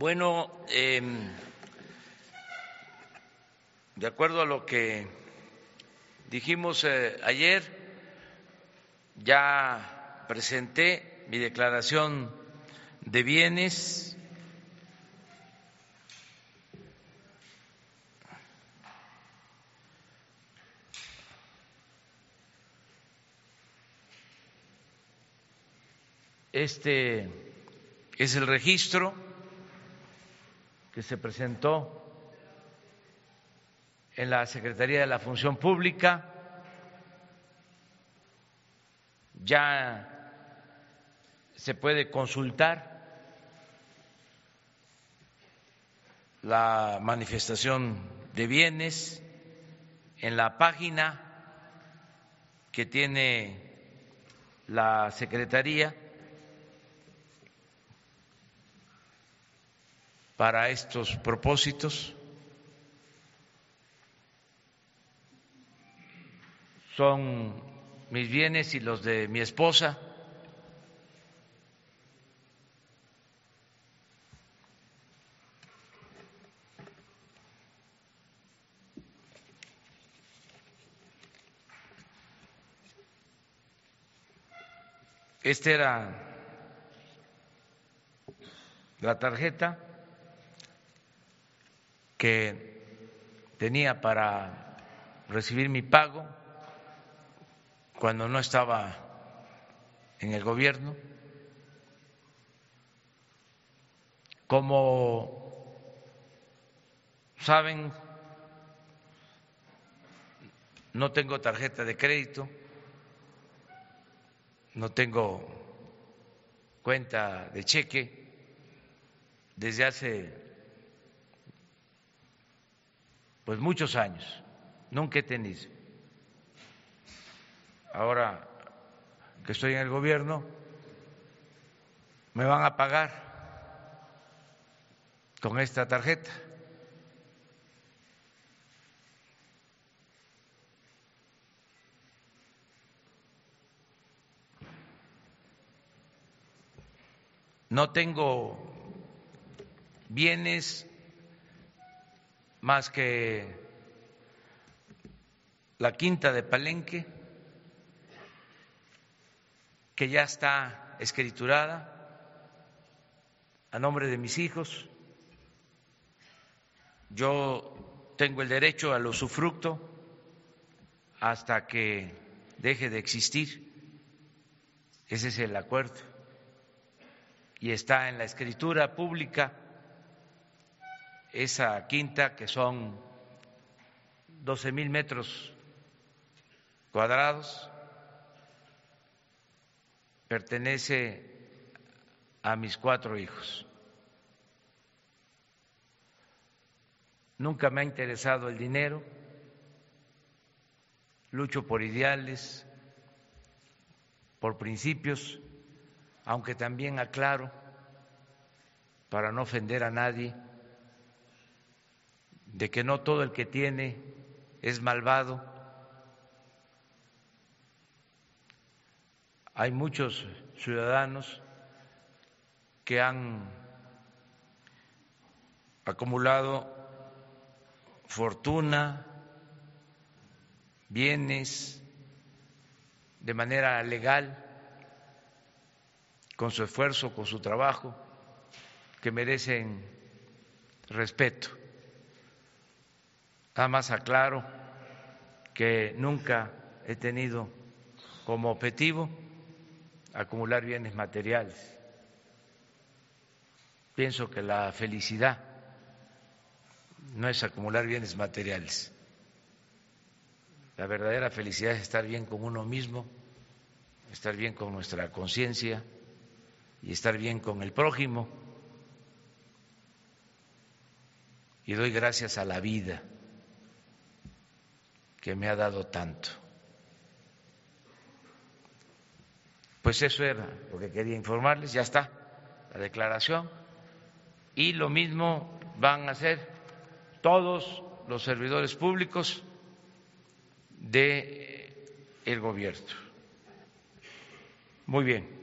Bueno, eh, de acuerdo a lo que dijimos eh, ayer, ya presenté mi declaración de bienes. Este es el registro que se presentó en la Secretaría de la Función Pública. Ya se puede consultar la manifestación de bienes en la página que tiene la Secretaría para estos propósitos. Son mis bienes y los de mi esposa. Esta era la tarjeta que tenía para recibir mi pago cuando no estaba en el gobierno. Como saben, no tengo tarjeta de crédito, no tengo cuenta de cheque desde hace pues muchos años, nunca he tenido. Ahora que estoy en el gobierno, me van a pagar con esta tarjeta. No tengo bienes más que la quinta de Palenque, que ya está escriturada a nombre de mis hijos. Yo tengo el derecho al usufructo hasta que deje de existir. Ese es el acuerdo. Y está en la escritura pública esa quinta, que son 12 mil metros cuadrados, pertenece a mis cuatro hijos. Nunca me ha interesado el dinero, lucho por ideales, por principios, aunque también aclaro, para no ofender a nadie, de que no todo el que tiene es malvado. Hay muchos ciudadanos que han acumulado fortuna, bienes de manera legal, con su esfuerzo, con su trabajo, que merecen respeto. Nada más aclaro que nunca he tenido como objetivo acumular bienes materiales. Pienso que la felicidad no es acumular bienes materiales. La verdadera felicidad es estar bien con uno mismo, estar bien con nuestra conciencia y estar bien con el prójimo. Y doy gracias a la vida que me ha dado tanto. Pues eso era lo que quería informarles, ya está la declaración. Y lo mismo van a hacer todos los servidores públicos de el gobierno. Muy bien.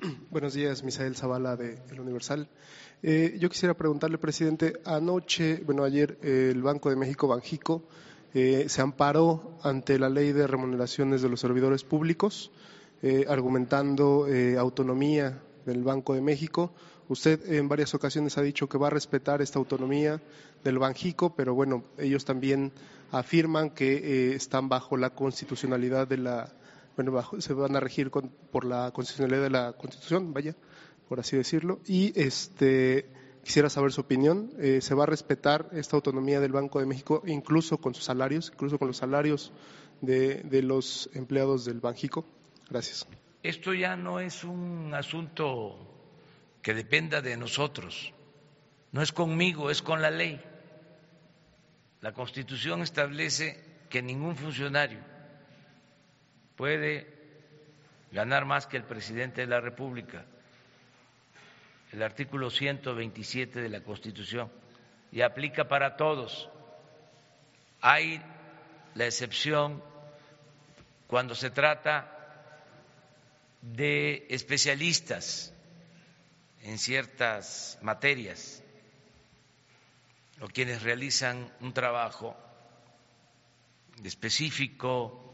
Buenos días, Misael Zavala de El Universal. Eh, yo quisiera preguntarle, presidente, anoche, bueno, ayer el Banco de México, Banjico, eh, se amparó ante la ley de remuneraciones de los servidores públicos, eh, argumentando autonomía del Banco de México. Usted en varias ocasiones ha dicho que va a respetar esta autonomía del Banjico, pero bueno, ellos también afirman que están bajo la constitucionalidad de la, bueno, se van a regir por la constitucionalidad de la Constitución, vaya, por así decirlo. Y este quisiera saber su opinión. Eh, ¿Se va a respetar esta autonomía del Banco de México, incluso con sus salarios, incluso con los salarios de los empleados del Banjico? Gracias. Esto ya no es un asunto que dependa de nosotros, no es conmigo, es con la ley. La Constitución establece que ningún funcionario puede ganar más que el presidente de la República, el artículo 127 de la Constitución, y aplica para todos. Hay la excepción cuando se trata de especialistas en ciertas materias o quienes realizan un trabajo específico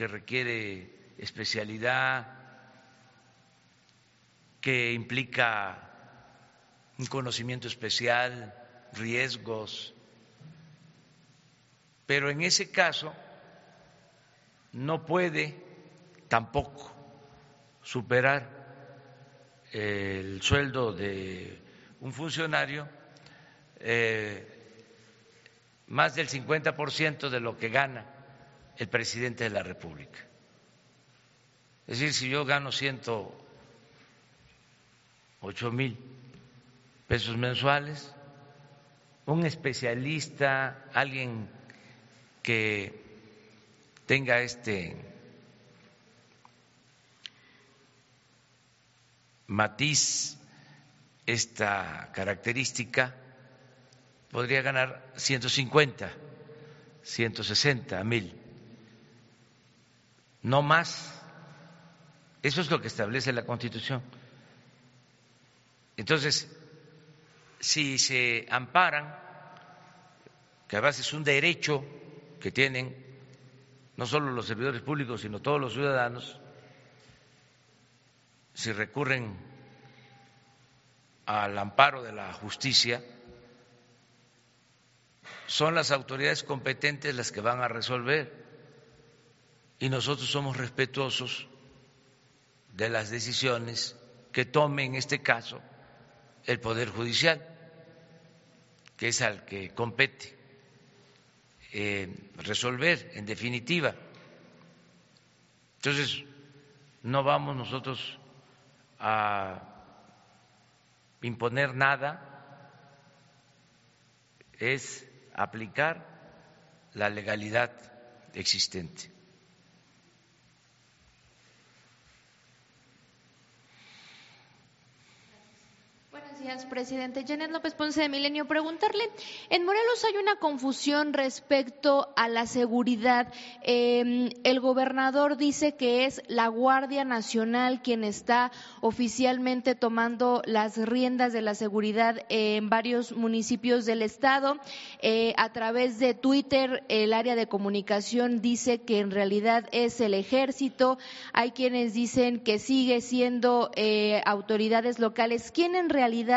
que requiere especialidad, que implica un conocimiento especial, riesgos, pero en ese caso no puede tampoco superar el sueldo de un funcionario eh, más del 50% de lo que gana el presidente de la República. Es decir, si yo gano 108 mil pesos mensuales, un especialista, alguien que tenga este matiz, esta característica, podría ganar 150, 160 mil no más. Eso es lo que establece la Constitución. Entonces, si se amparan, que además es un derecho que tienen no solo los servidores públicos, sino todos los ciudadanos, si recurren al amparo de la justicia, son las autoridades competentes las que van a resolver y nosotros somos respetuosos de las decisiones que tome en este caso el Poder Judicial, que es al que compete eh, resolver en definitiva. Entonces, no vamos nosotros a imponer nada, es aplicar la legalidad existente. Gracias, presidente. Janet López Ponce de Milenio. Preguntarle, en Morelos hay una confusión respecto a la seguridad. Em, el gobernador dice que es la Guardia Nacional quien está oficialmente tomando las riendas de la seguridad en varios municipios del estado. Eh, a través de Twitter, el área de comunicación dice que en realidad es el ejército. Hay quienes dicen que sigue siendo eh, autoridades locales. ¿Quién en realidad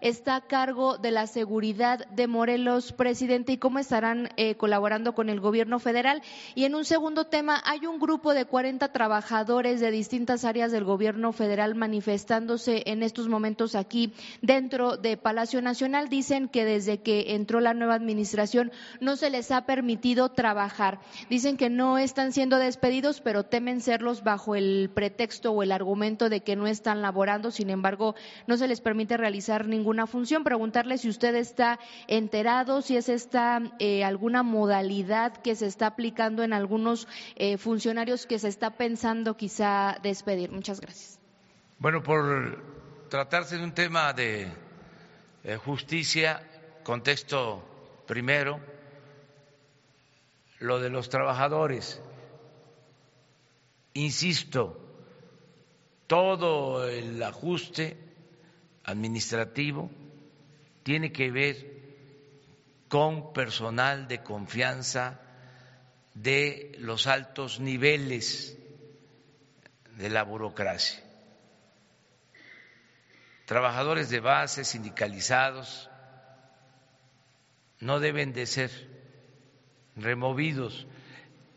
está a cargo de la seguridad de Morelos, presidente, y cómo estarán eh, colaborando con el gobierno federal. Y en un segundo tema, hay un grupo de 40 trabajadores de distintas áreas del gobierno federal manifestándose en estos momentos aquí dentro de Palacio Nacional. Dicen que desde que entró la nueva administración no se les ha permitido trabajar. Dicen que no están siendo despedidos, pero temen serlos bajo el pretexto o el argumento de que no están laborando. Sin embargo, no se les permite realizar ninguna función. Preguntarle si usted está enterado, si es esta eh, alguna modalidad que se está aplicando en algunos eh, funcionarios que se está pensando quizá despedir. Muchas gracias. Bueno, por tratarse de un tema de eh, justicia, contexto primero, lo de los trabajadores. Insisto, todo el ajuste administrativo tiene que ver con personal de confianza de los altos niveles de la burocracia. Trabajadores de base, sindicalizados, no deben de ser removidos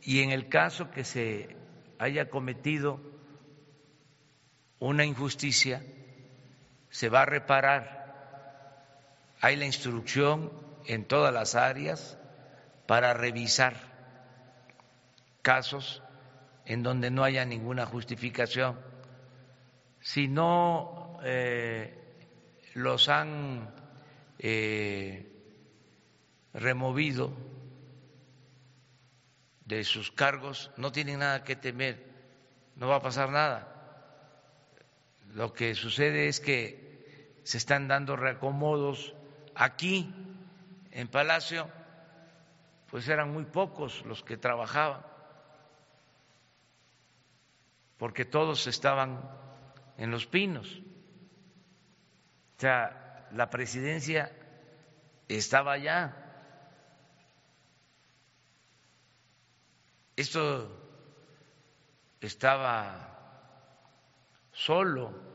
y en el caso que se haya cometido una injusticia, se va a reparar. Hay la instrucción en todas las áreas para revisar casos en donde no haya ninguna justificación. Si no eh, los han eh, removido de sus cargos, no tienen nada que temer, no va a pasar nada. Lo que sucede es que se están dando reacomodos aquí en Palacio, pues eran muy pocos los que trabajaban, porque todos estaban en los pinos. O sea, la presidencia estaba allá. Esto estaba solo,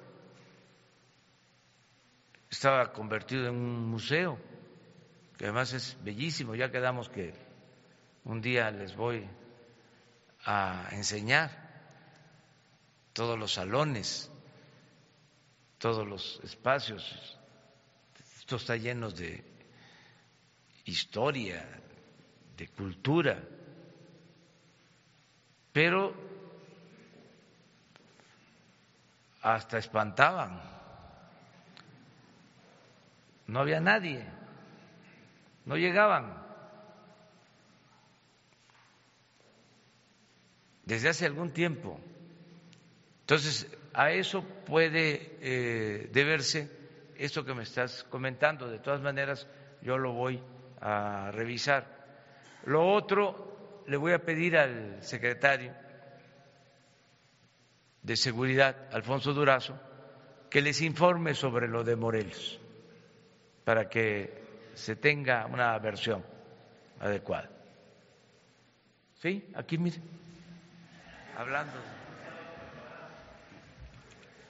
estaba convertido en un museo que además es bellísimo. Ya quedamos que un día les voy a enseñar todos los salones, todos los espacios. Esto está lleno de historia, de cultura, pero hasta espantaban. No había nadie no llegaban. Desde hace algún tiempo. Entonces, a eso puede eh, deberse esto que me estás comentando. De todas maneras, yo lo voy a revisar. Lo otro, le voy a pedir al secretario de Seguridad, Alfonso Durazo, que les informe sobre lo de Morelos, para que se tenga una versión adecuada. ¿Sí? Aquí, mire, hablando.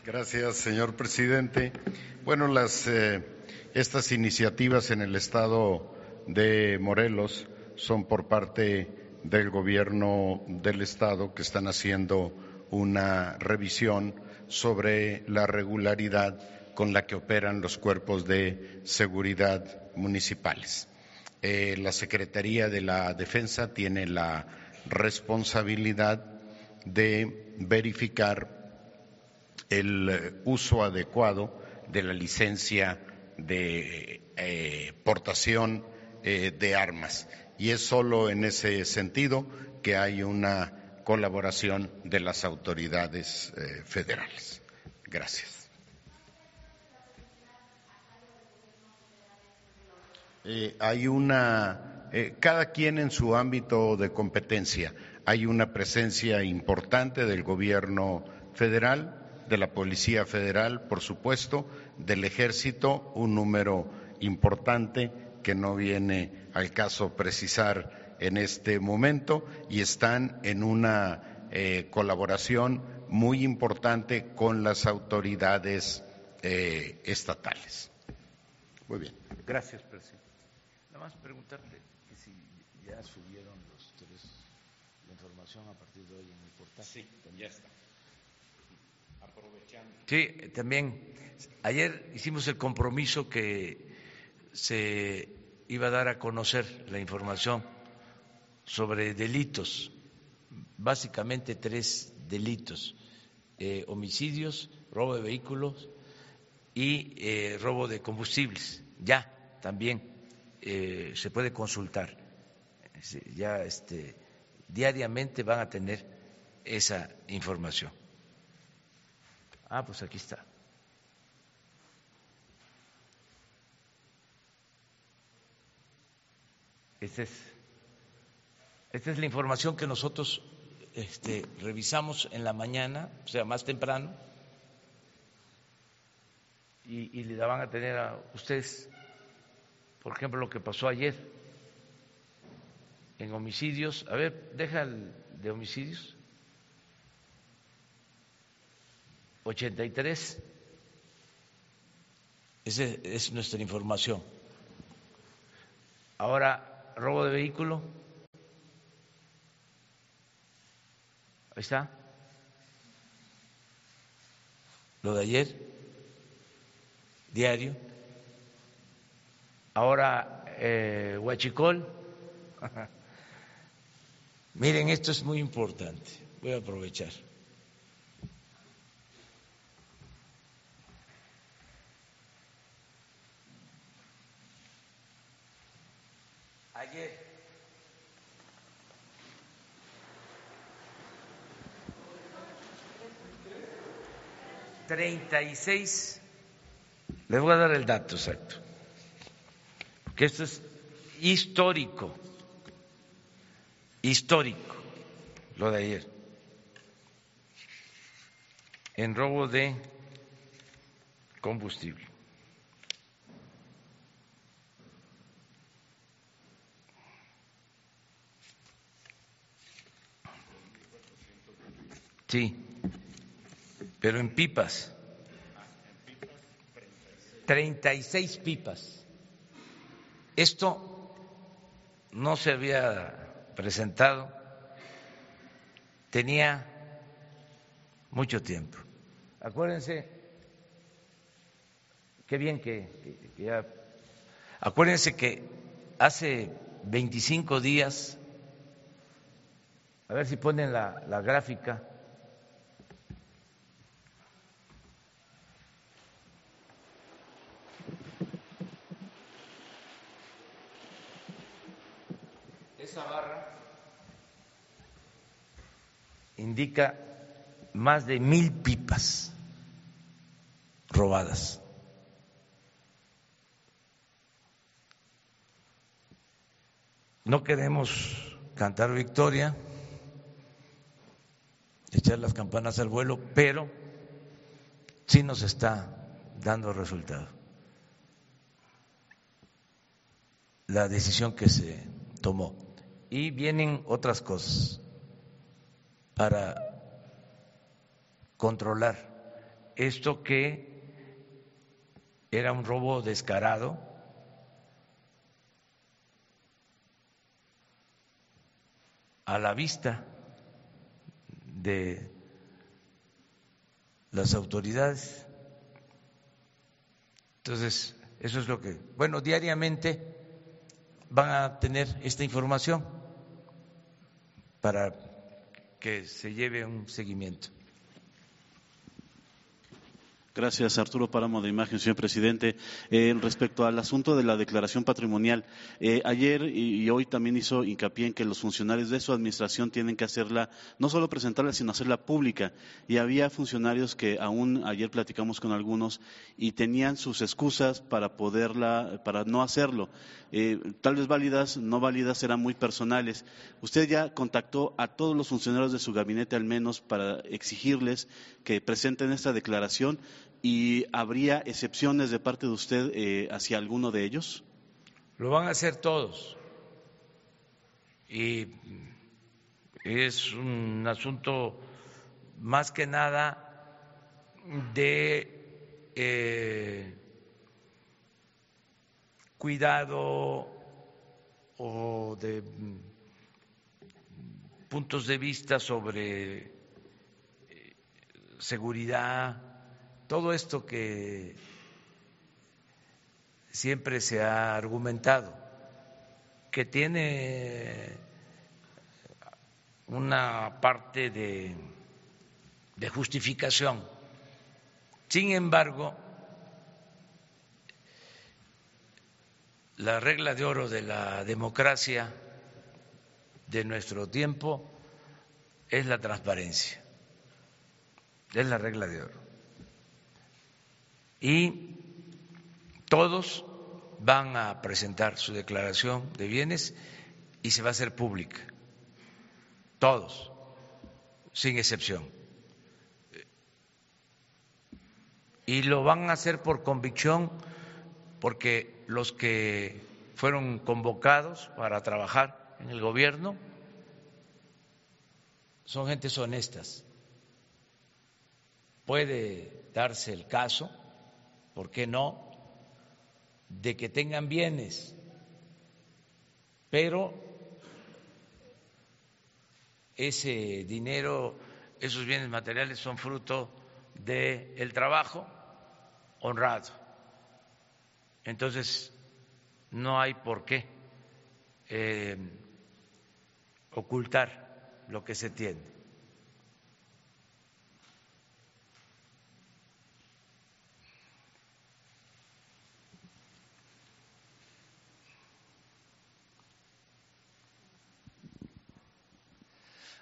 Gracias, señor presidente. Bueno, eh, estas iniciativas en el estado de Morelos son por parte del gobierno del estado que están haciendo una revisión sobre la regularidad con la que operan los cuerpos de seguridad municipales. Eh, la Secretaría de la Defensa tiene la responsabilidad de verificar el uso adecuado de la licencia de eh, portación eh, de armas. Y es solo en ese sentido que hay una colaboración de las autoridades federales. Gracias. Eh, hay una, eh, cada quien en su ámbito de competencia, hay una presencia importante del gobierno federal, de la Policía Federal, por supuesto, del Ejército, un número importante que no viene al caso precisar en este momento y están en una eh, colaboración muy importante con las autoridades estatales. Muy bien. Gracias, presidente más preguntarte que si ya subieron los tres la información a partir de hoy en el portal. Sí, ya está. Aprovechando. Sí, también. Ayer hicimos el compromiso que se iba a dar a conocer la información sobre delitos, básicamente tres delitos, eh, homicidios, robo de vehículos y eh, robo de combustibles. Ya también eh, se puede consultar. Ya este, diariamente van a tener esa información. Ah, pues aquí está. Esta es, esta es la información que nosotros este, revisamos en la mañana, o sea, más temprano, y, y la van a tener a ustedes. Por ejemplo, lo que pasó ayer en homicidios. A ver, deja el de homicidios. 83. Esa es nuestra información. Ahora, robo de vehículo. Ahí está. Lo de ayer, diario. Ahora, eh, Huachicol. Miren, esto es muy importante. Voy a aprovechar. Ayer treinta y seis, les voy a dar el dato exacto, porque esto es histórico, histórico, lo de ayer, en robo de combustible. Sí, pero en pipas. 36 pipas. Esto no se había presentado, tenía mucho tiempo. Acuérdense, qué bien que, ya... Acuérdense que hace 25 días, a ver si ponen la, la gráfica, indica más de mil pipas robadas. No queremos cantar victoria, echar las campanas al vuelo, pero sí nos está dando resultado. La decisión que se tomó. Y vienen otras cosas para controlar esto que era un robo descarado, a la vista de las autoridades. Entonces, eso es lo que, bueno, diariamente van a tener esta información para que se lleve un seguimiento. Gracias, Arturo Páramo de Imagen, señor presidente. Eh, respecto al asunto de la declaración patrimonial, eh, ayer y, hoy también hizo hincapié en que los funcionarios de su administración tienen que hacerla, no solo presentarla, sino hacerla pública. Y había funcionarios que aún ayer platicamos con algunos y tenían sus excusas para poderla, para no hacerlo. Eh, tal vez válidas, no válidas, eran muy personales. Usted ya contactó a todos los funcionarios de su gabinete al menos para exigirles que presenten esta declaración y habría excepciones de parte de usted eh, hacia alguno de ellos? Lo van a hacer todos. Y es un asunto más que nada de eh, cuidado o de puntos de vista sobre eh, seguridad, todo esto que siempre se ha argumentado, que tiene una parte de, justificación. Sin embargo, la regla de oro de la democracia de nuestro tiempo es la transparencia, es la regla de oro y todos van a presentar su declaración de bienes y se va a hacer pública. Todos, sin excepción. y lo van a hacer por convicción porque los que fueron convocados para trabajar en el gobierno son gentes honestas. Puede darse el caso, ¿por qué no?, de que tengan bienes, pero ese dinero, esos bienes materiales son fruto del trabajo honrado. Entonces, no hay por qué eh, ocultar lo que se tiene.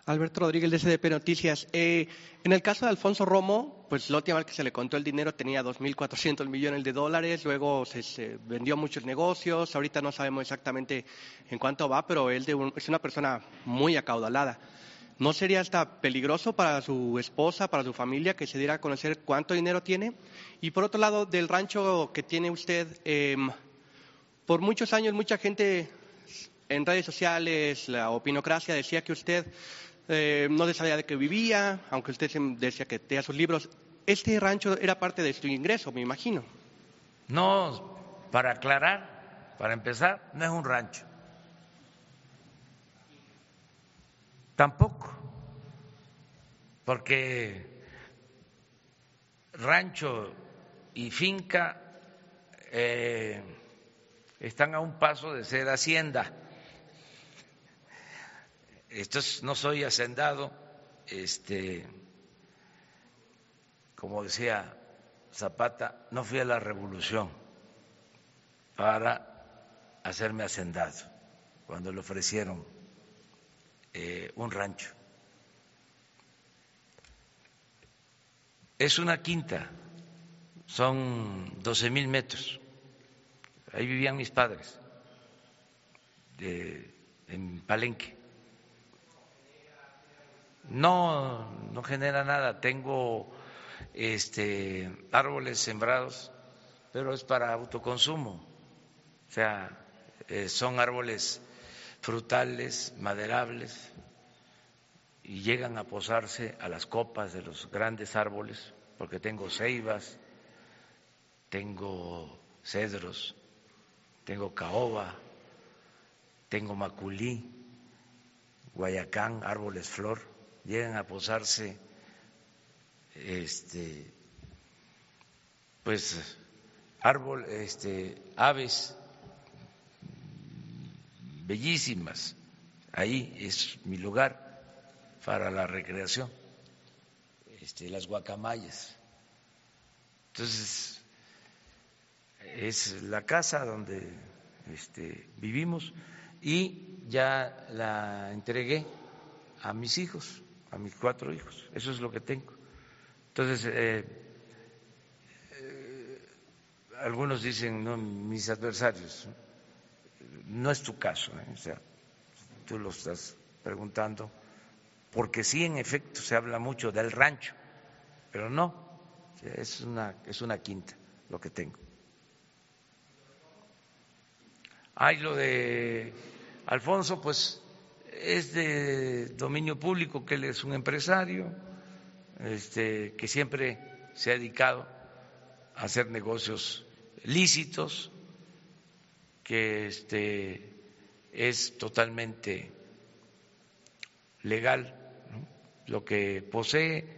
Alberto Rodríguez de SDP Noticias. Eh, en el caso de Alfonso Romo, pues la última vez que se le contó el dinero tenía 2.400 millones de dólares, luego se, vendió muchos negocios, ahorita no sabemos exactamente en cuánto va, pero él es una persona muy acaudalada. ¿No sería hasta peligroso para su esposa, para su familia, que se diera a conocer cuánto dinero tiene? Y por otro lado, del rancho que tiene usted, em, por muchos años mucha gente en redes sociales, la opinocracia decía que usted eh, no sabía de qué vivía, aunque usted decía que tenía sus libros. Este rancho era parte de su ingreso, me imagino. No, para aclarar, para empezar, no es un rancho. Tampoco, porque rancho y finca eh, están a un paso de ser hacienda no soy hacendado, este, como decía Zapata, no fui a la revolución para hacerme hacendado cuando le ofrecieron eh, un rancho. Es una quinta, son 12 mil metros. Ahí vivían mis padres, en Palenque. No, no genera nada. Tengo este, árboles sembrados, pero es para autoconsumo. O sea, eh, son árboles frutales, maderables, y llegan a posarse a las copas de los grandes árboles, porque tengo ceibas, tengo cedros, tengo caoba, tengo maculí, guayacán, árboles flor llegan a posarse este pues árbol este aves bellísimas. Ahí es mi lugar para la recreación este las guacamayas. Entonces es la casa donde este, vivimos y ya la entregué a mis hijos a mis cuatro hijos. Eso es lo que tengo. Entonces, eh, eh, algunos dicen, no, mis adversarios, no es tu caso, ¿eh? o sea, tú lo estás preguntando, porque sí, en efecto, se habla mucho del rancho, pero no, es una, es una quinta lo que tengo. Hay lo de Alfonso, pues es de dominio público, que él es un empresario este, que siempre se ha dedicado a hacer negocios lícitos, que este, es totalmente legal lo que posee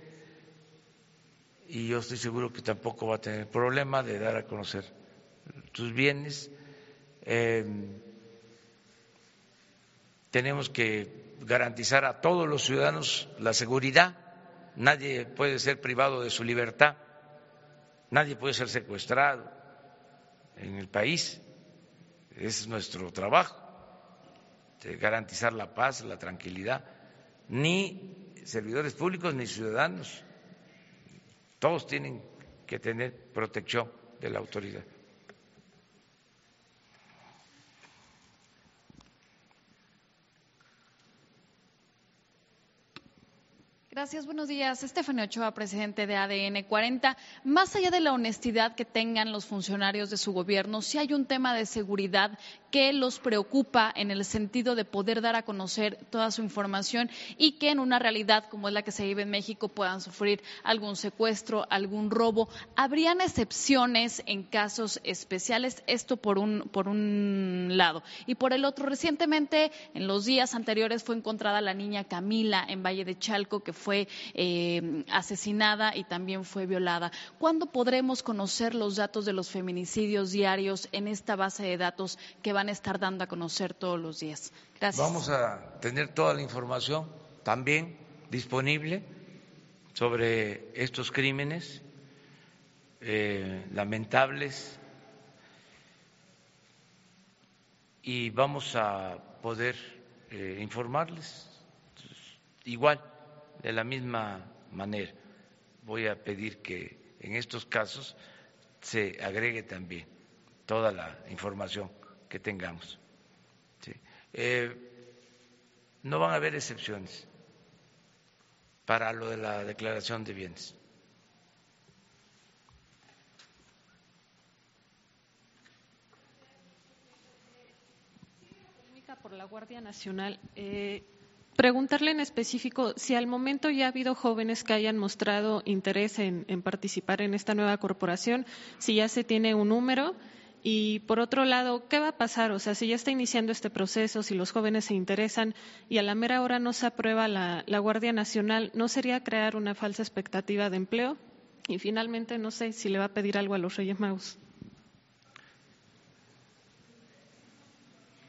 y yo estoy seguro que tampoco va a tener problema de dar a conocer sus bienes. Eh, tenemos que garantizar a todos los ciudadanos la seguridad. Nadie puede ser privado de su libertad, nadie puede ser secuestrado en el país. Es nuestro trabajo, garantizar la paz, la tranquilidad. Ni servidores públicos ni ciudadanos. Todos tienen que tener protección de la autoridad. Gracias, buenos días. Estefania Ochoa, presidente de ADN 40. Más allá de la honestidad que tengan los funcionarios de su gobierno, si hay un tema de seguridad que los preocupa en el sentido de poder dar a conocer toda su información y que en una realidad como es la que se vive en México puedan sufrir algún secuestro, algún robo. ¿Habrían excepciones en casos especiales? Esto por un, por un lado. Y por el otro, recientemente, en los días anteriores, fue encontrada la niña Camila en Valle de Chalco, que fue eh, asesinada y también fue violada. ¿Cuándo podremos conocer los datos de los feminicidios diarios en esta base de datos que van a estar dando a conocer todos los días? Gracias. Vamos a tener toda la información también disponible sobre estos crímenes eh, lamentables y vamos a poder eh, informarles igual de la misma manera, voy a pedir que en estos casos se agregue también toda la información que tengamos. Eh, no van a haber excepciones para lo de la declaración de bienes. por la Guardia Nacional. Eh, preguntarle en específico si al momento ya ha habido jóvenes que hayan mostrado interés en, participar en esta nueva corporación, si ya se tiene un número. Y por otro lado, ¿qué va a pasar? O sea, si ya está iniciando este proceso, si los jóvenes se interesan y a la mera hora no se aprueba la, la Guardia Nacional, ¿no sería crear una falsa expectativa de empleo? Y finalmente, no sé si le va a pedir algo a los Reyes Magos.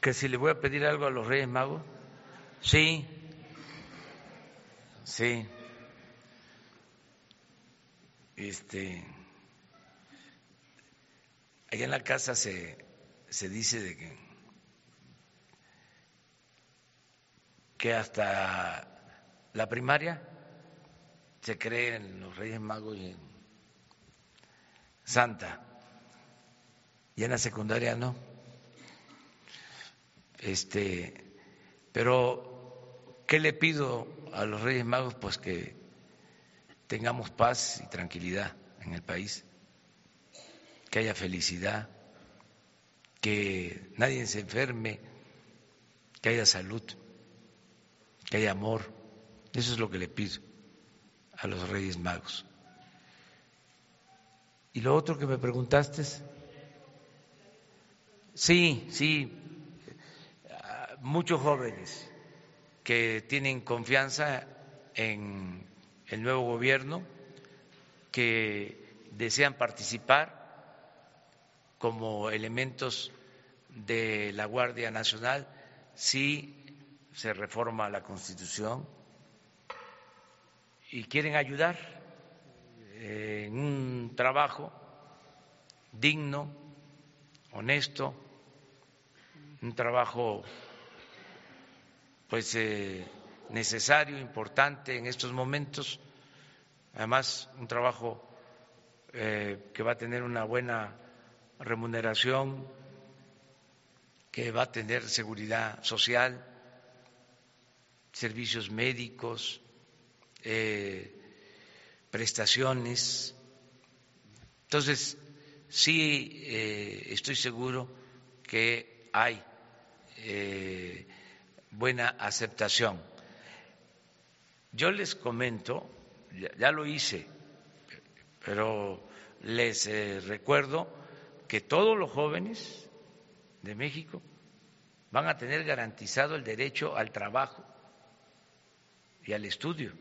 ¿Que si le voy a pedir algo a los Reyes Magos? Sí, Sí. Este, allá en la casa se, se dice de que, que hasta la primaria se cree en los Reyes Magos y en Santa, y en la secundaria no. Este, pero ¿qué le pido a los Reyes Magos pues que tengamos paz y tranquilidad en el país, que haya felicidad, que nadie se enferme, que haya salud, que haya amor. Eso es lo que le pido a los Reyes Magos. Y lo otro que me preguntaste sí, sí, muchos jóvenes que tienen confianza en el nuevo gobierno, que desean participar como elementos de la Guardia Nacional si se reforma la Constitución y quieren ayudar en un trabajo digno, honesto, un trabajo pues eh, necesario, importante en estos momentos. Además, un trabajo eh, que va a tener una buena remuneración, que va a tener seguridad social, servicios médicos, eh, prestaciones. Entonces, sí estoy seguro que hay buena aceptación. Yo les comento, ya, lo hice, pero les eh, recuerdo que todos los jóvenes de México van a tener garantizado el derecho al trabajo y al estudio.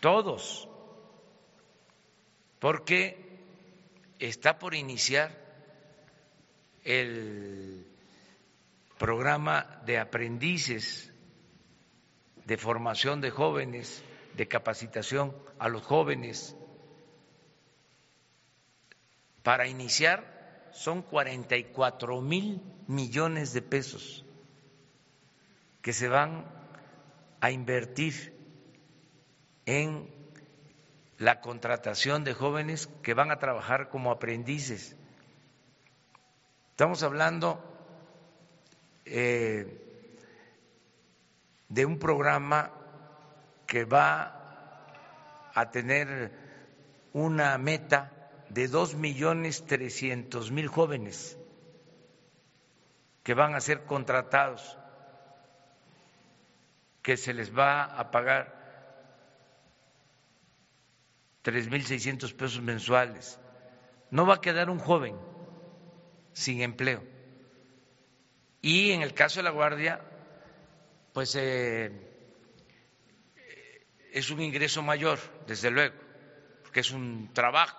Todos. Porque está por iniciar el programa de aprendices, de formación de jóvenes, de capacitación a los jóvenes. Para iniciar son 44 mil millones de pesos que se van a invertir en la contratación de jóvenes que van a trabajar como aprendices. Estamos hablando eh, de un programa que va a tener una meta de dos millones trescientos mil jóvenes que van a ser contratados, que se les va a pagar tres mil seiscientos pesos mensuales. No va a quedar un joven sin empleo. Y en el caso de la Guardia, pues eh, es un ingreso mayor, desde luego, porque es un trabajo.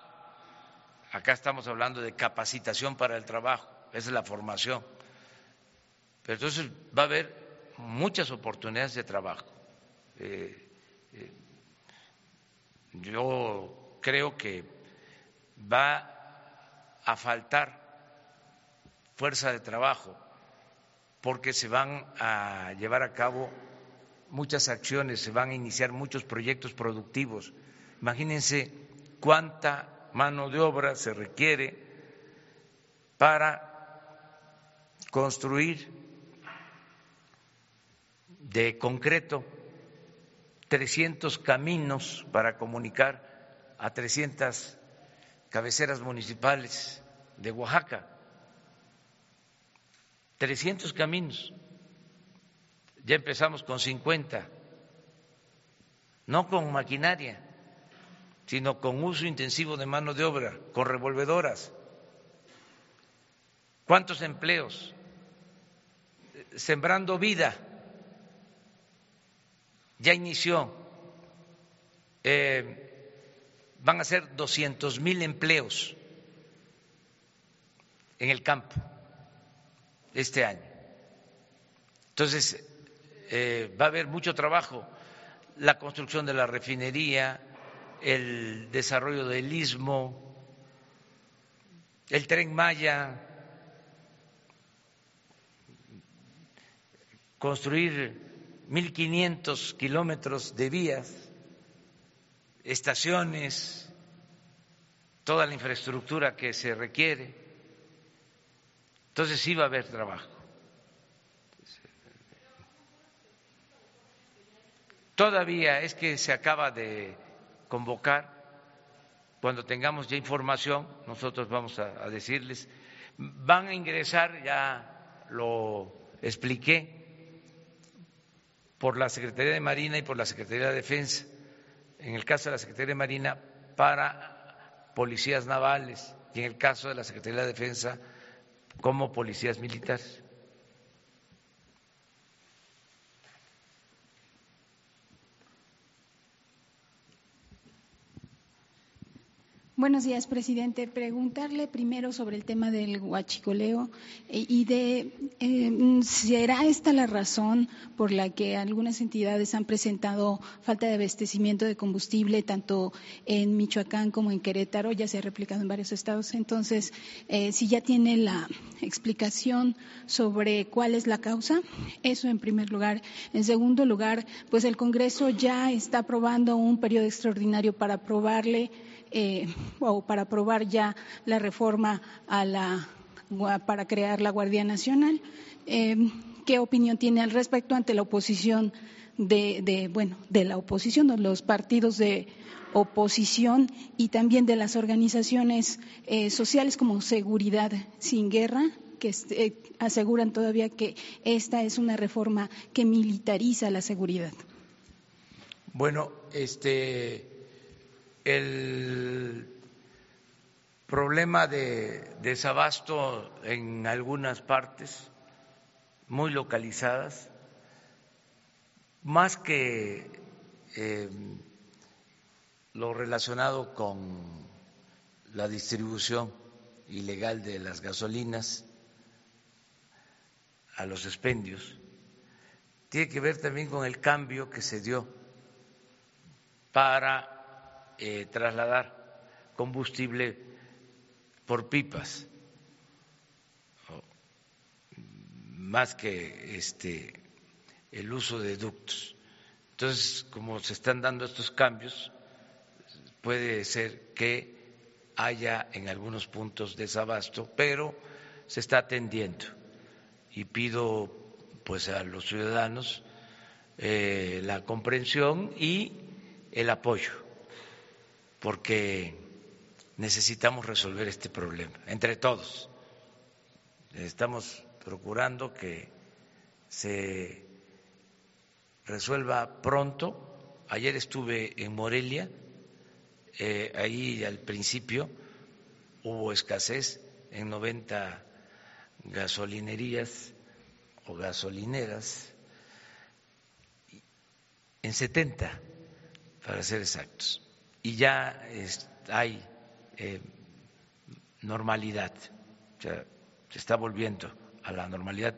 Acá estamos hablando de capacitación para el trabajo, es la formación. Pero entonces va a haber muchas oportunidades de trabajo. Eh, eh, yo creo que va a faltar fuerza de trabajo porque se van a llevar a cabo muchas acciones, se van a iniciar muchos proyectos productivos. Imagínense cuánta mano de obra se requiere para construir de concreto 300 caminos para comunicar a 300 cabeceras municipales de Oaxaca. 300 caminos. Ya empezamos con 50, no con maquinaria, sino con uso intensivo de mano de obra, con revolvedoras. ¿Cuántos empleos? Sembrando vida ya inició, eh, van a ser doscientos mil empleos en el campo este año. Entonces, eh, va a haber mucho trabajo, la construcción de la refinería, el desarrollo del istmo, el tren Maya, construir 1.500 kilómetros de vías, estaciones, toda la infraestructura que se requiere. Entonces sí va a haber trabajo. Todavía es que se acaba de convocar. Cuando tengamos ya información, nosotros vamos a, decirles. Van a ingresar, ya lo expliqué, por la Secretaría de Marina y por la Secretaría de Defensa. En el caso de la Secretaría de Marina, para policías navales y en el caso de la Secretaría de Defensa, como policías militares. Buenos días, presidente. Preguntarle primero sobre el tema del huachicoleo eh, y de eh, será esta la razón por la que algunas entidades han presentado falta de abastecimiento de combustible tanto en Michoacán como en Querétaro, ya se ha replicado en varios estados. Entonces, eh, si ya tiene la explicación sobre cuál es la causa, eso en primer lugar. En segundo lugar, pues el Congreso ya está aprobando un periodo extraordinario para aprobarle eh, o para aprobar ya la reforma a la, para crear la Guardia Nacional. Eh, ¿Qué opinión tiene al respecto ante la oposición de, bueno, de la oposición, de los partidos de oposición y también de las organizaciones eh, sociales como Seguridad sin Guerra, que aseguran todavía que esta es una reforma que militariza la seguridad. Bueno, este el problema de desabasto en algunas partes muy localizadas, más que eh, lo relacionado con la distribución ilegal de las gasolinas a los expendios, tiene que ver también con el cambio que se dio para eh, trasladar combustible por pipas, más que este, el uso de ductos. Entonces, como se están dando estos cambios, puede ser que haya en algunos puntos desabasto, pero se está atendiendo. Y pido pues a los ciudadanos eh, la comprensión y el apoyo porque necesitamos resolver este problema entre todos. Estamos procurando que se resuelva pronto. Ayer estuve en Morelia, eh, ahí al principio hubo escasez en 90 gasolinerías o gasolineras, en 70 para ser exactos, y ya hay eh, normalidad, se está volviendo a la normalidad.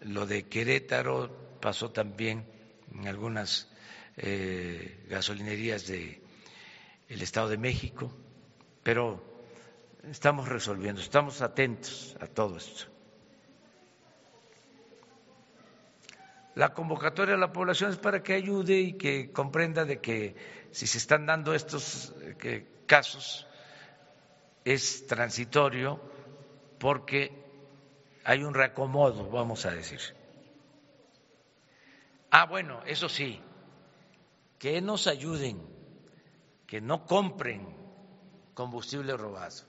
Lo de Querétaro pasó también en algunas eh, gasolinerías el Estado de México, pero estamos resolviendo, estamos atentos a todo esto. La convocatoria a la población es para que ayude y que comprenda de que si se están dando estos eh, casos es transitorio porque hay un reacomodo, vamos a decir. Ah, bueno, eso sí, que nos ayuden, que no compren combustible robado.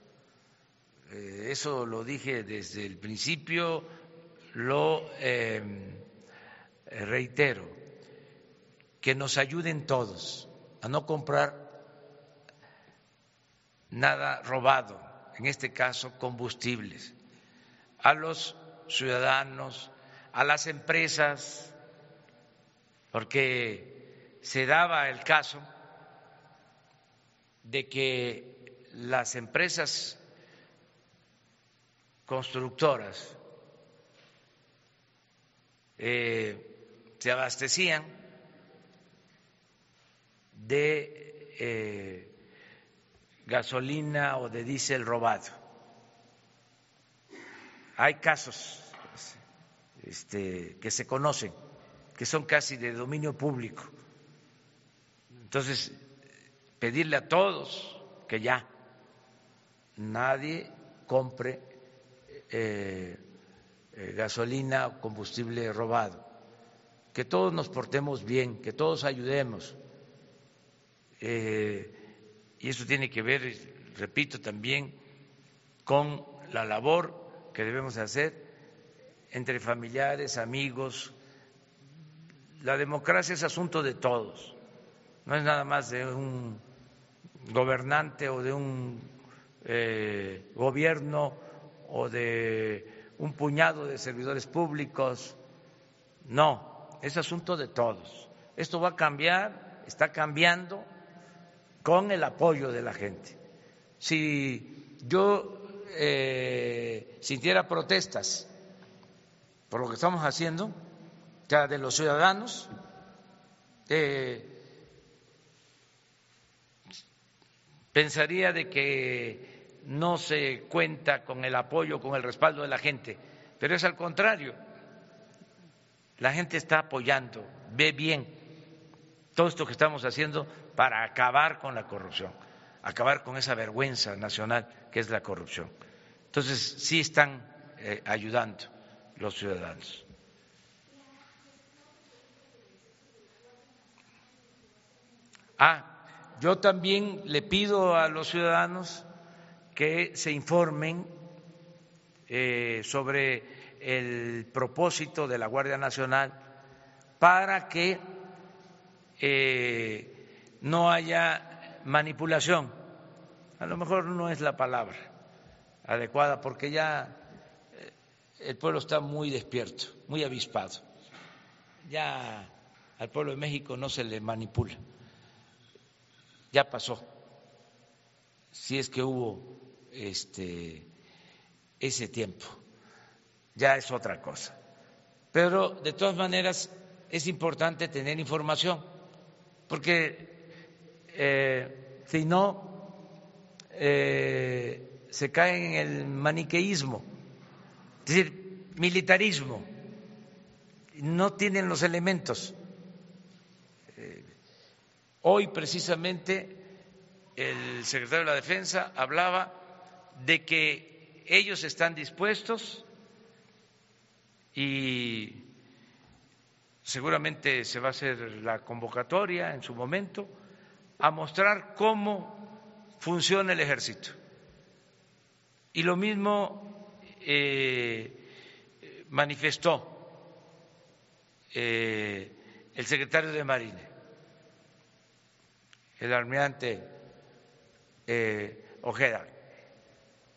Eh, eso lo dije desde el principio, lo eh, reitero, que nos ayuden todos a no comprar nada robado, en este caso combustibles, a los ciudadanos, a las empresas, porque se daba el caso de que las empresas constructoras eh, se abastecían de eh, gasolina o de diésel robado. Hay casos este, que se conocen, que son casi de dominio público. Entonces, pedirle a todos que ya nadie compre eh, eh, gasolina o combustible robado que todos nos portemos bien, que todos ayudemos. Eh, y eso tiene que ver, repito, también con la labor que debemos hacer entre familiares, amigos. La democracia es asunto de todos, no es nada más de un gobernante o de un eh, gobierno o de un puñado de servidores públicos, no, es asunto de todos. Esto va a cambiar, está cambiando con el apoyo de la gente. Si yo eh, sintiera protestas por lo que estamos haciendo, ya de los ciudadanos, eh, pensaría de que no se cuenta con el apoyo, con el respaldo de la gente, pero es al contrario. La gente está apoyando, ve bien todo esto que estamos haciendo para acabar con la corrupción, acabar con esa vergüenza nacional que es la corrupción. Entonces, sí están eh, ayudando los ciudadanos. Ah, yo también le pido a los ciudadanos que se informen eh, sobre el propósito de la Guardia Nacional para que eh, no haya manipulación. A lo mejor no es la palabra adecuada porque ya eh, el pueblo está muy despierto, muy avispado. Ya al pueblo de México no se le manipula. Ya pasó. Si es que hubo este ese tiempo ya es otra cosa. Pero de todas maneras es importante tener información, porque eh, si no eh, se cae en el maniqueísmo, es decir, militarismo, no tienen los elementos. Eh, hoy precisamente el secretario de la Defensa hablaba de que ellos están dispuestos y seguramente se va a hacer la convocatoria en su momento a mostrar cómo funciona el ejército. Y lo mismo eh, manifestó eh, el secretario de Marina, el almirante eh, Ojeda,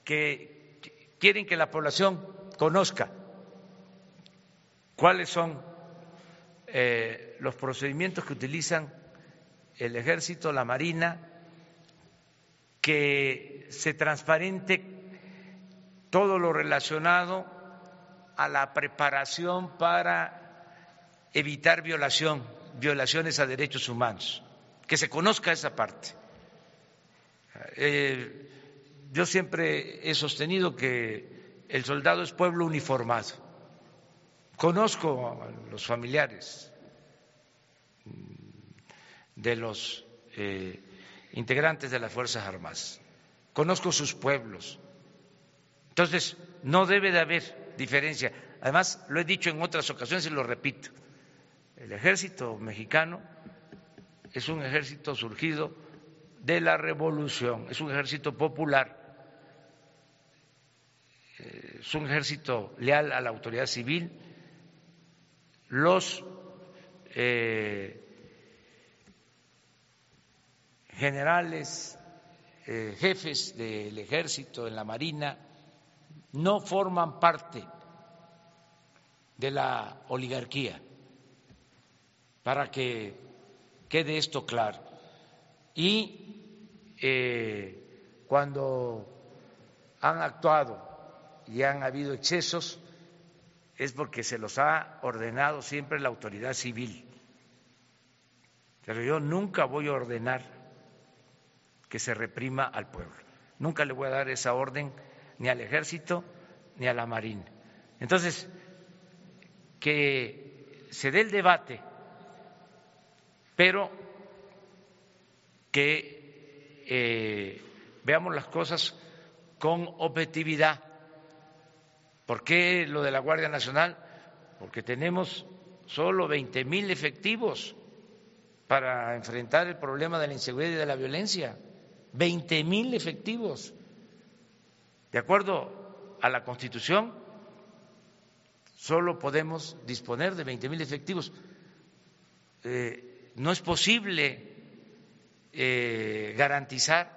que quieren que la población conozca cuáles son los procedimientos que utilizan el ejército, la marina, que se transparente todo lo relacionado a la preparación para evitar violación, violaciones a derechos humanos, que se conozca esa parte. Eh, yo siempre he sostenido que el soldado es pueblo uniformado. Conozco a los familiares de los eh, integrantes de las Fuerzas Armadas, conozco sus pueblos. Entonces, no debe de haber diferencia. Además, lo he dicho en otras ocasiones y lo repito, el ejército mexicano es un ejército surgido de la revolución, es un ejército popular, eh, es un ejército leal a la autoridad civil. Los eh, generales, eh, jefes del ejército, en la marina, no forman parte de la oligarquía, para que quede esto claro. Y eh, cuando han actuado y han habido excesos, es porque se los ha ordenado siempre la autoridad civil. Pero yo nunca voy a ordenar que se reprima al pueblo. Nunca le voy a dar esa orden ni al ejército ni a la marina. Entonces, que se dé el debate, pero que eh, veamos las cosas con objetividad. ¿Por qué lo de la Guardia Nacional? Porque tenemos solo 20 mil efectivos para enfrentar el problema de la inseguridad y de la violencia. 20 mil efectivos. De acuerdo a la Constitución, solo podemos disponer de 20 mil efectivos. Eh, no es posible eh, garantizar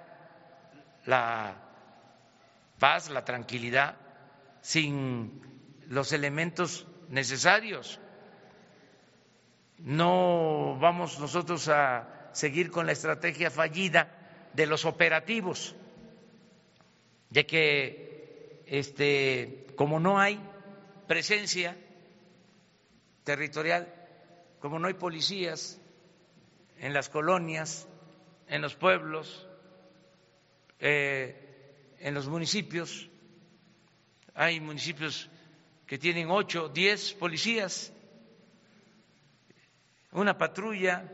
la paz, la tranquilidad, sin los elementos necesarios. No vamos nosotros a seguir con la estrategia fallida de los operativos, de que este, como no hay presencia territorial, como no hay policías en las colonias, en los pueblos, eh, en los municipios, hay municipios que tienen ocho, diez policías, una patrulla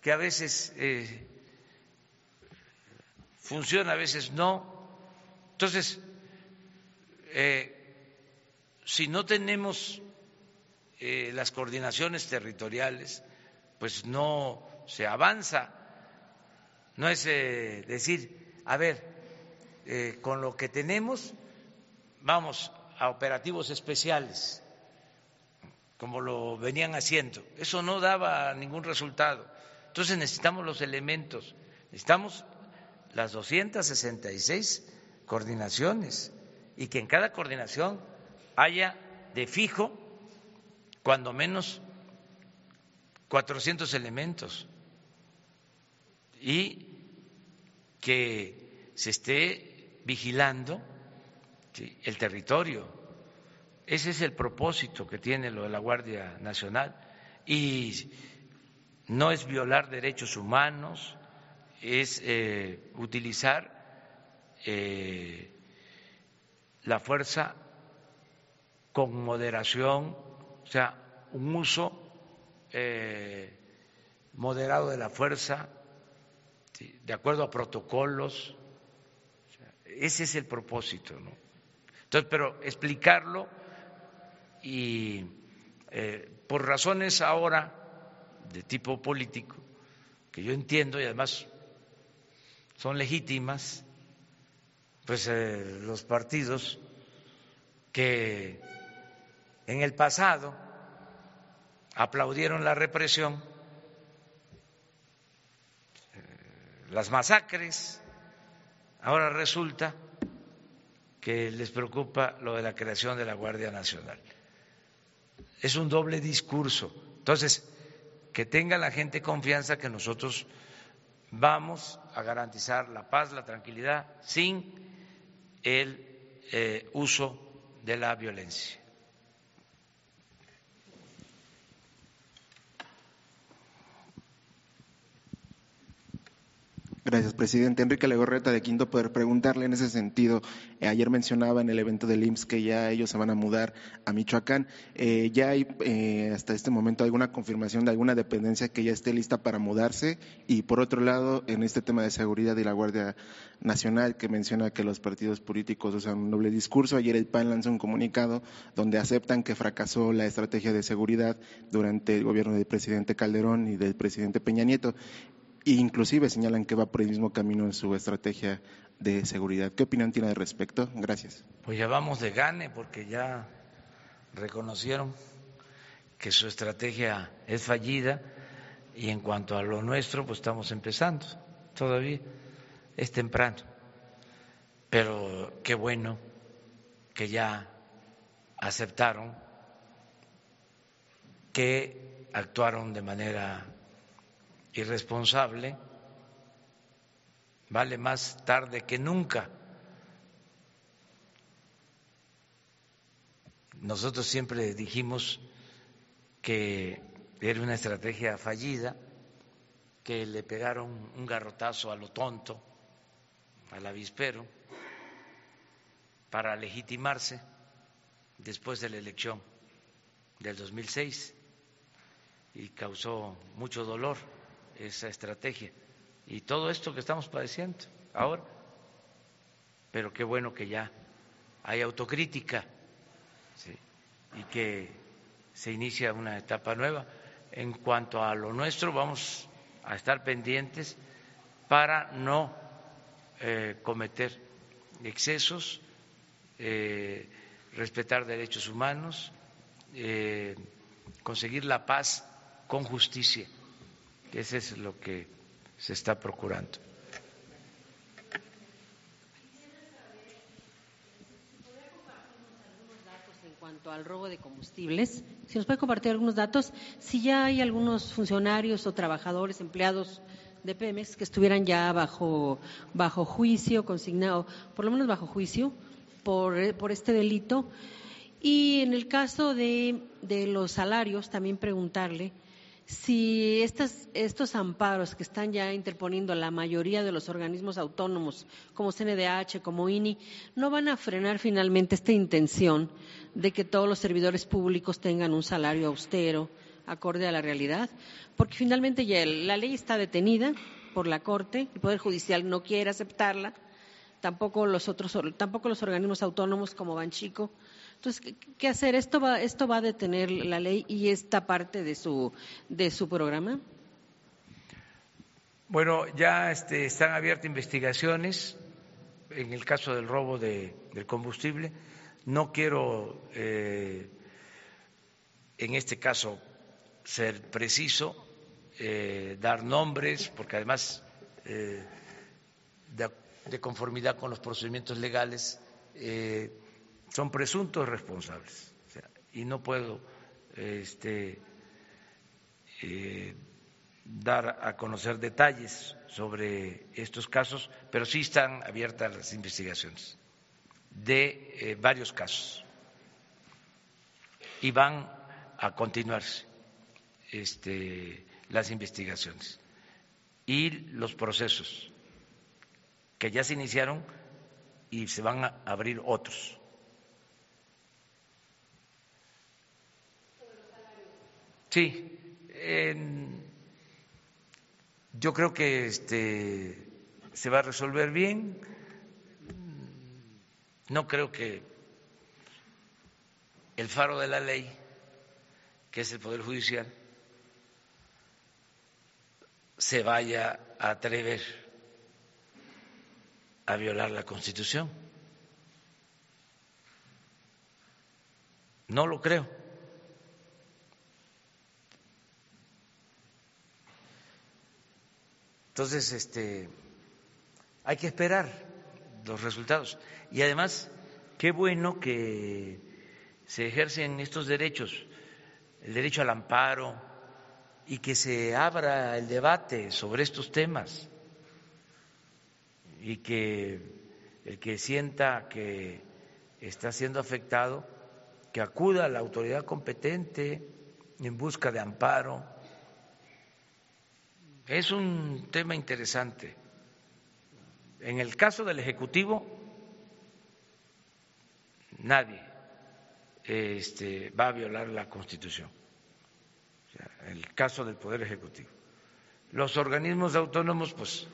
que a veces eh, funciona, a veces no. Entonces, eh, si no tenemos eh, las coordinaciones territoriales, pues no se avanza. No es eh, decir, a ver, con lo que tenemos vamos a operativos especiales, como lo venían haciendo. Eso no daba ningún resultado. Entonces necesitamos los elementos, necesitamos las 266 coordinaciones y que en cada coordinación haya de fijo cuando menos 400 elementos y que se esté vigilando el territorio. Ese es el propósito que tiene lo de la Guardia Nacional y no es violar derechos humanos, es eh, utilizar eh, la fuerza con moderación, o sea, un uso eh, moderado de la fuerza, de acuerdo a protocolos. Ese es el propósito, ¿no? Entonces, pero explicarlo y por razones ahora de tipo político, que yo entiendo y además son legítimas, pues eh, los partidos que en el pasado aplaudieron la represión, eh, las masacres, ahora resulta que les preocupa lo de la creación de la Guardia Nacional. Es un doble discurso. Entonces, que tenga la gente confianza que nosotros vamos a garantizar la paz, la tranquilidad, sin el eh, uso de la violencia. Gracias, presidente. Enrique Legorreta de Quinto Poder. Preguntarle en ese sentido, eh, ayer mencionaba en el evento del IMSS que ya ellos se van a mudar a Michoacán. Eh, ¿Ya hay eh, hasta este momento alguna confirmación de alguna dependencia que ya esté lista para mudarse? Y por otro lado, en este tema de seguridad y la Guardia Nacional, que menciona que los partidos políticos usan un doble discurso, ayer el PAN lanzó un comunicado donde aceptan que fracasó la estrategia de seguridad durante el gobierno del presidente Calderón y del presidente Peña Nieto. E inclusive señalan que va por el mismo camino en su estrategia de seguridad. ¿Qué opinión tiene al respecto? Gracias. Pues ya vamos de gane porque ya reconocieron que su estrategia es fallida y en cuanto a lo nuestro, pues estamos empezando. Todavía es temprano. Pero qué bueno que ya aceptaron que actuaron de manera irresponsable, vale más tarde que nunca. Nosotros siempre dijimos que era una estrategia fallida, que le pegaron un garrotazo a lo tonto, al avispero, para legitimarse después de la elección del 2006 y causó mucho dolor esa estrategia y todo esto que estamos padeciendo ahora. Pero qué bueno que ya hay autocrítica y que se inicia una etapa nueva. En cuanto a lo nuestro, vamos a estar pendientes para no eh, cometer excesos, eh, respetar derechos humanos, eh, conseguir la paz con justicia. Ese es lo que se está procurando. En cuanto al robo de combustibles, si nos puede compartir algunos datos, si ya hay algunos funcionarios o trabajadores, empleados de Pemex que estuvieran ya bajo, bajo juicio, consignado, por lo menos bajo juicio, por, por este delito. Y en el caso de, de los salarios, también preguntarle si estos amparos que están ya interponiendo la mayoría de los organismos autónomos, como CNDH, como INI, no van a frenar finalmente esta intención de que todos los servidores públicos tengan un salario austero, acorde a la realidad, porque finalmente ya la ley está detenida por la Corte, el Poder Judicial no quiere aceptarla, tampoco los otros, tampoco los organismos autónomos como Banchico entonces, ¿qué hacer? ¿Esto va, ¿Esto va a detener la ley y esta parte de su, de su programa? Bueno, ya este, están abiertas investigaciones en el caso del robo de, del combustible. No quiero, eh, en este caso, ser preciso, eh, dar nombres, porque además, eh, de, conformidad con los procedimientos legales, son presuntos responsables y no puedo este, eh, dar a conocer detalles sobre estos casos, pero sí están abiertas las investigaciones de eh, varios casos y van a continuarse este, las investigaciones y los procesos que ya se iniciaron y se van a abrir otros. Sí, yo creo que este, se va a resolver bien. No creo que el faro de la ley, que es el Poder Judicial, se vaya a atrever a violar la Constitución. No lo creo. Entonces, este, hay que esperar los resultados. Y además, qué bueno que se ejercen estos derechos, el derecho al amparo, y que se abra el debate sobre estos temas y que el que sienta que está siendo afectado, que acuda a la autoridad competente en busca de amparo. Es un tema interesante. En el caso del Ejecutivo, nadie este, va a violar la Constitución. el caso del Poder Ejecutivo. Los organismos autónomos, pues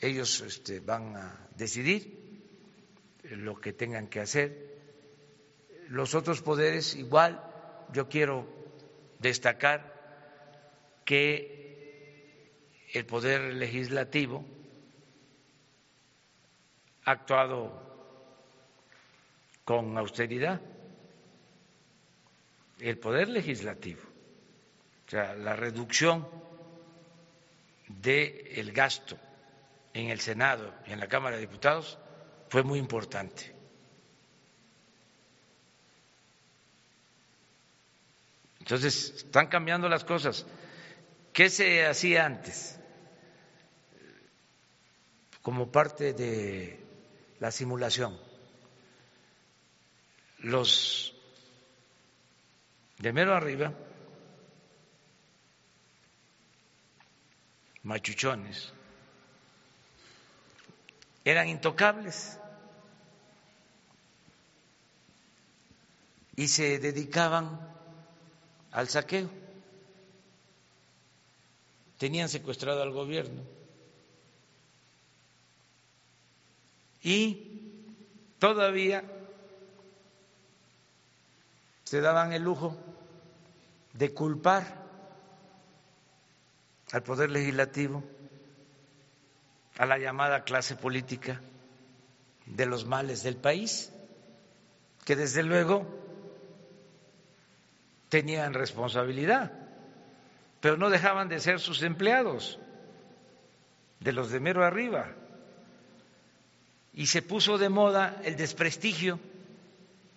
ellos este, van a decidir lo que tengan que hacer. Los otros poderes igual, yo quiero destacar que el poder legislativo ha actuado con austeridad. El poder legislativo, o sea, la reducción del gasto en el Senado y en la Cámara de Diputados fue muy importante. Entonces, están cambiando las cosas. ¿Qué se hacía antes? Como parte de la simulación. Los de mero arriba, machuchones, eran intocables y se dedicaban al saqueo. Tenían secuestrado al gobierno y todavía se daban el lujo de culpar al Poder Legislativo a la llamada clase política de los males del país, que desde luego tenían responsabilidad, pero no dejaban de ser sus empleados, de los de mero arriba. Y se puso de moda el desprestigio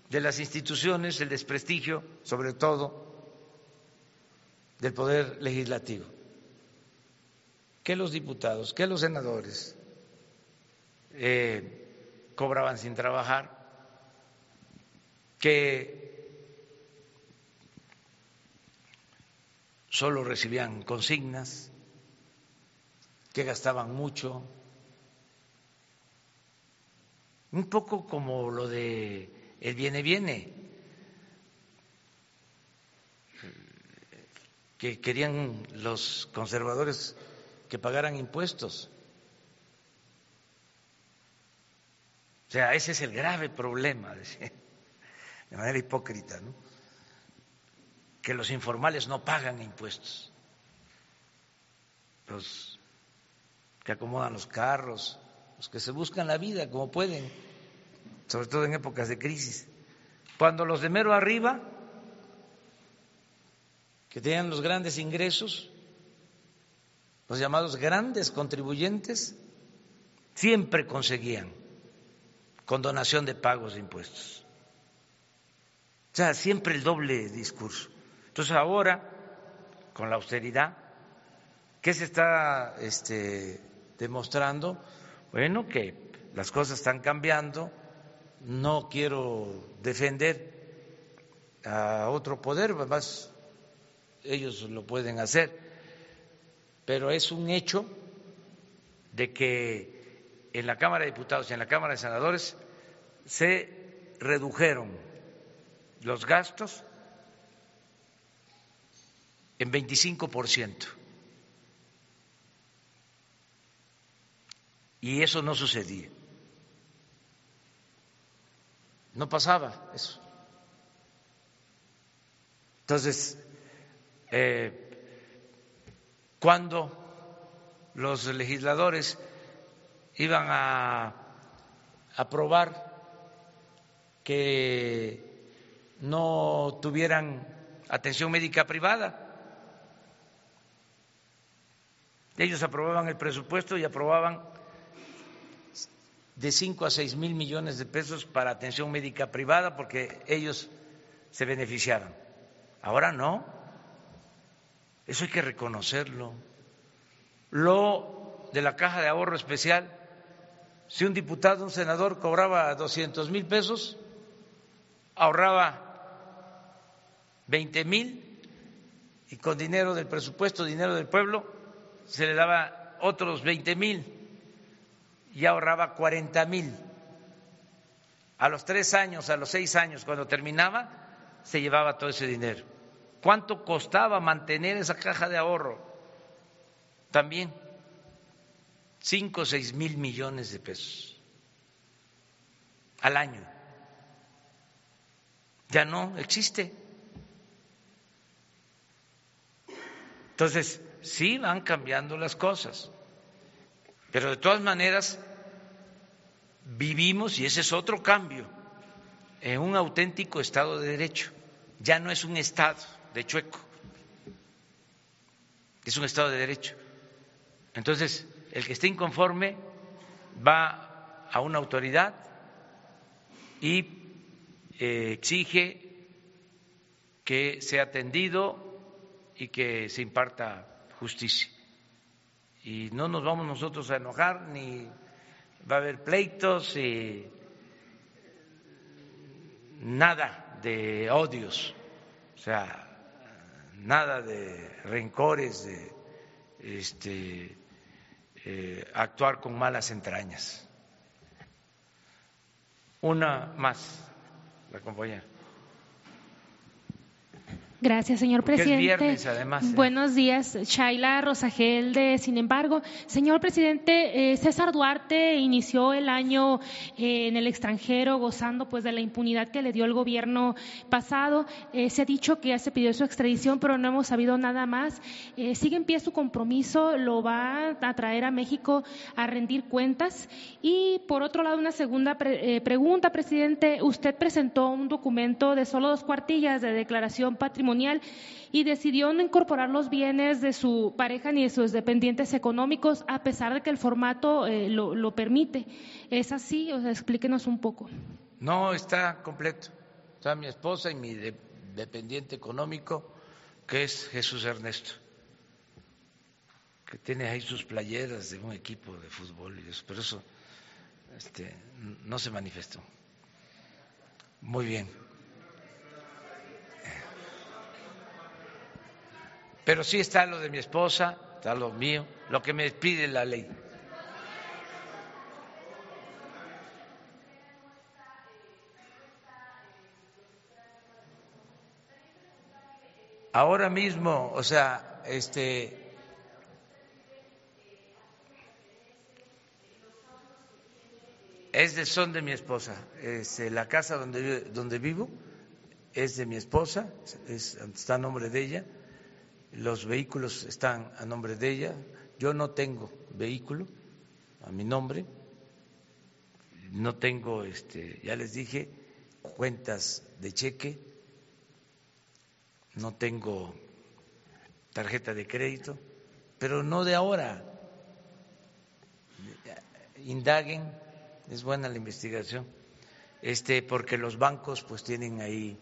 de las instituciones, el desprestigio sobre todo del poder legislativo. Que los diputados, que los senadores eh, cobraban sin trabajar, que solo recibían consignas, que gastaban mucho, un poco como lo de el viene viene, que querían los conservadores que pagaran impuestos. O sea, ese es el grave problema, de manera hipócrita, ¿no? que los informales no pagan impuestos. Los que acomodan los carros, los que se buscan la vida como pueden, sobre todo en épocas de crisis. Cuando los de mero arriba, que tenían los grandes ingresos, los llamados grandes contribuyentes, siempre conseguían condonación de pagos de impuestos. O sea, siempre el doble discurso. Entonces ahora, con la austeridad, ¿qué se está este, demostrando? Bueno, que las cosas están cambiando. No quiero defender a otro poder, además ellos lo pueden hacer pero es un hecho de que en la Cámara de Diputados y en la Cámara de Senadores se redujeron los gastos en 25%. Y eso no sucedía. No pasaba eso. Entonces, eh, cuando los legisladores iban a aprobar que no tuvieran atención médica privada. Ellos aprobaban el presupuesto y aprobaban de 5 a 6 mil millones de pesos para atención médica privada porque ellos se beneficiaban. Ahora no. Eso hay que reconocerlo. Lo de la caja de ahorro especial, si un diputado, un senador cobraba 200 mil pesos, ahorraba 20 mil y con dinero del presupuesto, dinero del pueblo, se le daba otros 20 mil y ahorraba 40 mil. A los tres años, a los seis años, cuando terminaba, se llevaba todo ese dinero. ¿Cuánto costaba mantener esa caja de ahorro? También cinco o seis mil millones de pesos al año. Ya no existe. Entonces, sí van cambiando las cosas, pero de todas maneras vivimos, y ese es otro cambio, en un auténtico Estado de Derecho. Ya no es un Estado de chueco, es un Estado de Derecho. Entonces, el que esté inconforme va a una autoridad y eh, exige que sea atendido y que se imparta justicia. Y no nos vamos nosotros a enojar, ni va a haber pleitos y nada de odios, o sea, nada de rencores, de este, eh, actuar con malas entrañas. Una más, la compañera. Gracias, señor presidente. viernes, además. ¿eh? Buenos días, Shaila Rosagel de Sin embargo. Señor presidente, eh, César Duarte inició el año eh, en el extranjero gozando pues de la impunidad que le dio el gobierno pasado. se ha dicho que ya se pidió su extradición, pero no hemos sabido nada más. sigue en pie su compromiso, lo va a traer a México a rendir cuentas. Y por otro lado, una segunda pregunta, presidente. Usted presentó un documento de solo dos cuartillas de declaración patrimonial y decidió no incorporar los bienes de su pareja ni de sus dependientes económicos, a pesar de que el formato eh, lo, permite. ¿Es así? O sea, explíquenos un poco. No, está completo. Está mi esposa y mi dependiente económico, que es Jesús Ernesto, que tiene ahí sus playeras de un equipo de fútbol y eso, pero eso este, no se manifestó. Muy bien. Pero sí está lo de mi esposa, está lo mío, lo que me pide la ley. Ahora mismo, o sea, este es de son de mi esposa. Este, la casa donde donde vivo es de mi esposa, está a nombre de ella los vehículos están a nombre de ella, yo no tengo vehículo a mi nombre, no tengo, este, ya les dije, cuentas de cheque, no tengo tarjeta de crédito, pero no de ahora. Indaguen, es buena la investigación, este, porque los bancos pues tienen ahí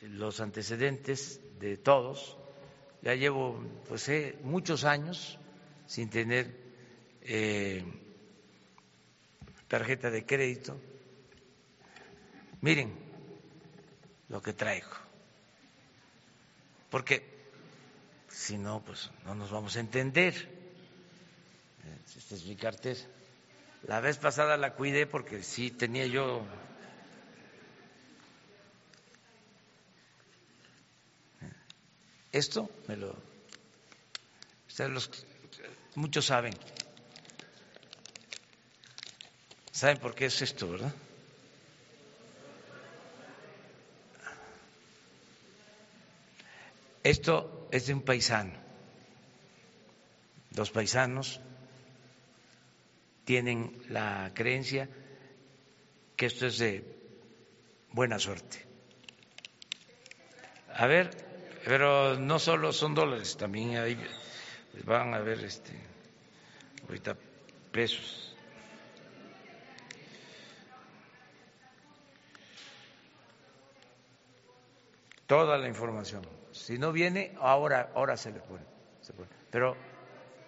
los antecedentes de todos ya llevo pues eh, muchos años sin tener eh, tarjeta de crédito. Miren lo que traigo, porque si no, pues no nos vamos a entender. Esta es mi cartera. La vez pasada la cuidé porque sí tenía yo Esto me lo. Ustedes los, muchos saben. ¿Saben por qué es esto, verdad? Esto es de un paisano. Los paisanos tienen la creencia que esto es de buena suerte. A ver, pero no solo son dólares, también hay, van a ver este, ahorita pesos. Toda la información. Si no viene, ahora, ahora se le pone. Se pone. Pero,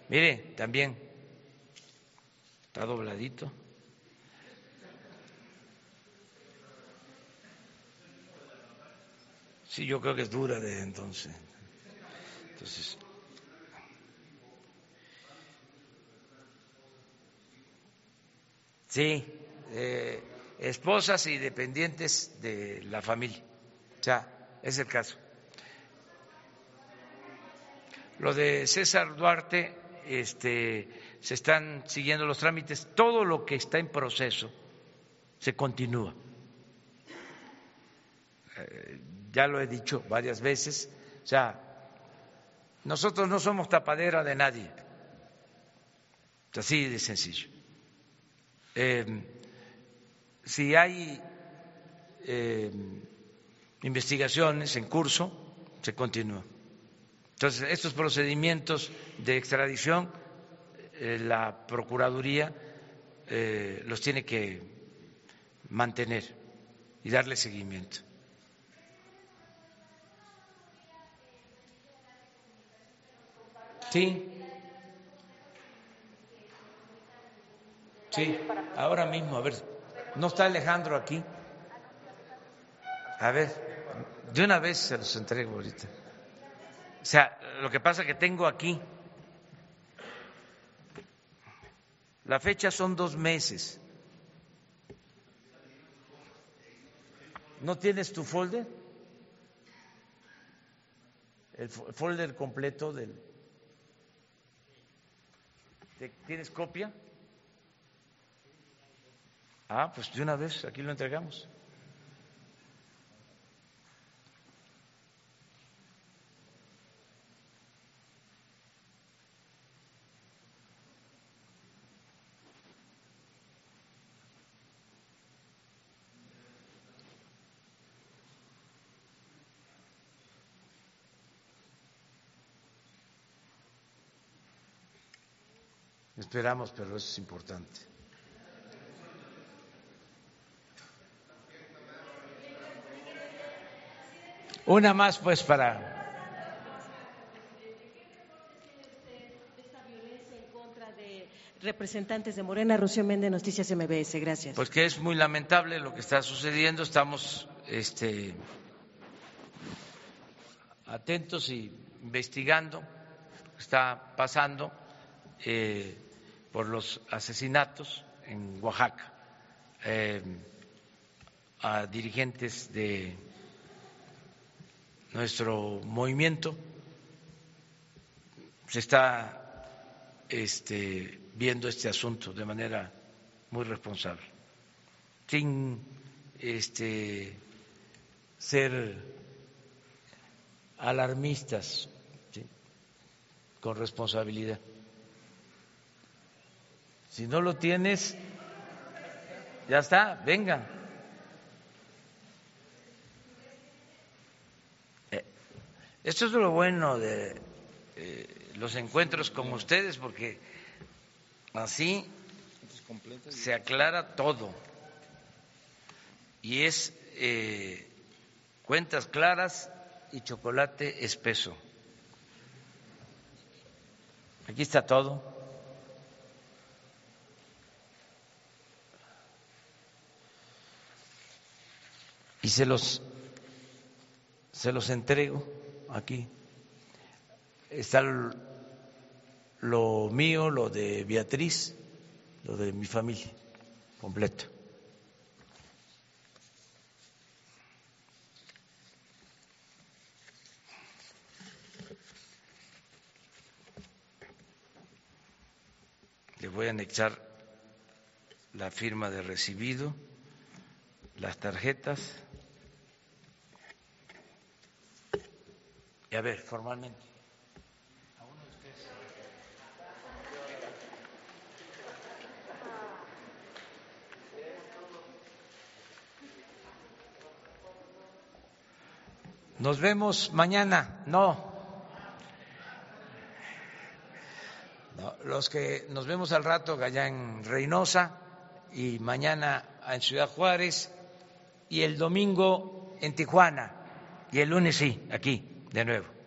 mire, también está dobladito. Sí, yo creo que es dura desde entonces. Entonces, sí, eh, esposas y dependientes de la familia. O sea, es el caso. Lo de César Duarte, este, se están siguiendo los trámites, todo lo que está en proceso se continúa. Eh, ya lo he dicho varias veces, o sea, nosotros no somos tapadera de nadie, así de sencillo. Eh, si hay eh, investigaciones en curso, se continúa. Entonces, estos procedimientos de extradición, eh, la Procuraduría los tiene que mantener y darle seguimiento. Sí. Sí, ahora mismo, a ver, ¿no está Alejandro aquí? A ver, de una vez se los entrego ahorita. O sea, lo que pasa es que tengo aquí, la fecha son dos meses. ¿No tienes tu folder? El folder completo del... ¿Tienes copia? Ah, pues de una vez, aquí lo entregamos. Esperamos, pero eso es importante. Una más, pues, para. representantes de Morena, Rocío Méndez, Noticias MBS. Gracias. Pues que es muy lamentable lo que está sucediendo. Estamos este, atentos y investigando lo que está pasando. Eh, por los asesinatos en Oaxaca eh, a dirigentes de nuestro movimiento. Se está este, viendo este asunto de manera muy responsable, sin este, ser alarmistas, con responsabilidad. Si no lo tienes, ya está, venga. Eh, esto es lo bueno de eh, los encuentros con ustedes, porque así se aclara todo y es eh, cuentas claras y chocolate espeso. Aquí está todo. Y se los, se los entrego aquí. Está lo mío, lo de Beatriz, lo de mi familia, completo. Le voy a anexar la firma de recibido, las tarjetas. Y a ver, formalmente. Nos vemos mañana. No. no. Los que nos vemos al rato allá en Reynosa y mañana en Ciudad Juárez y el domingo en Tijuana y el lunes sí, aquí de nuevo.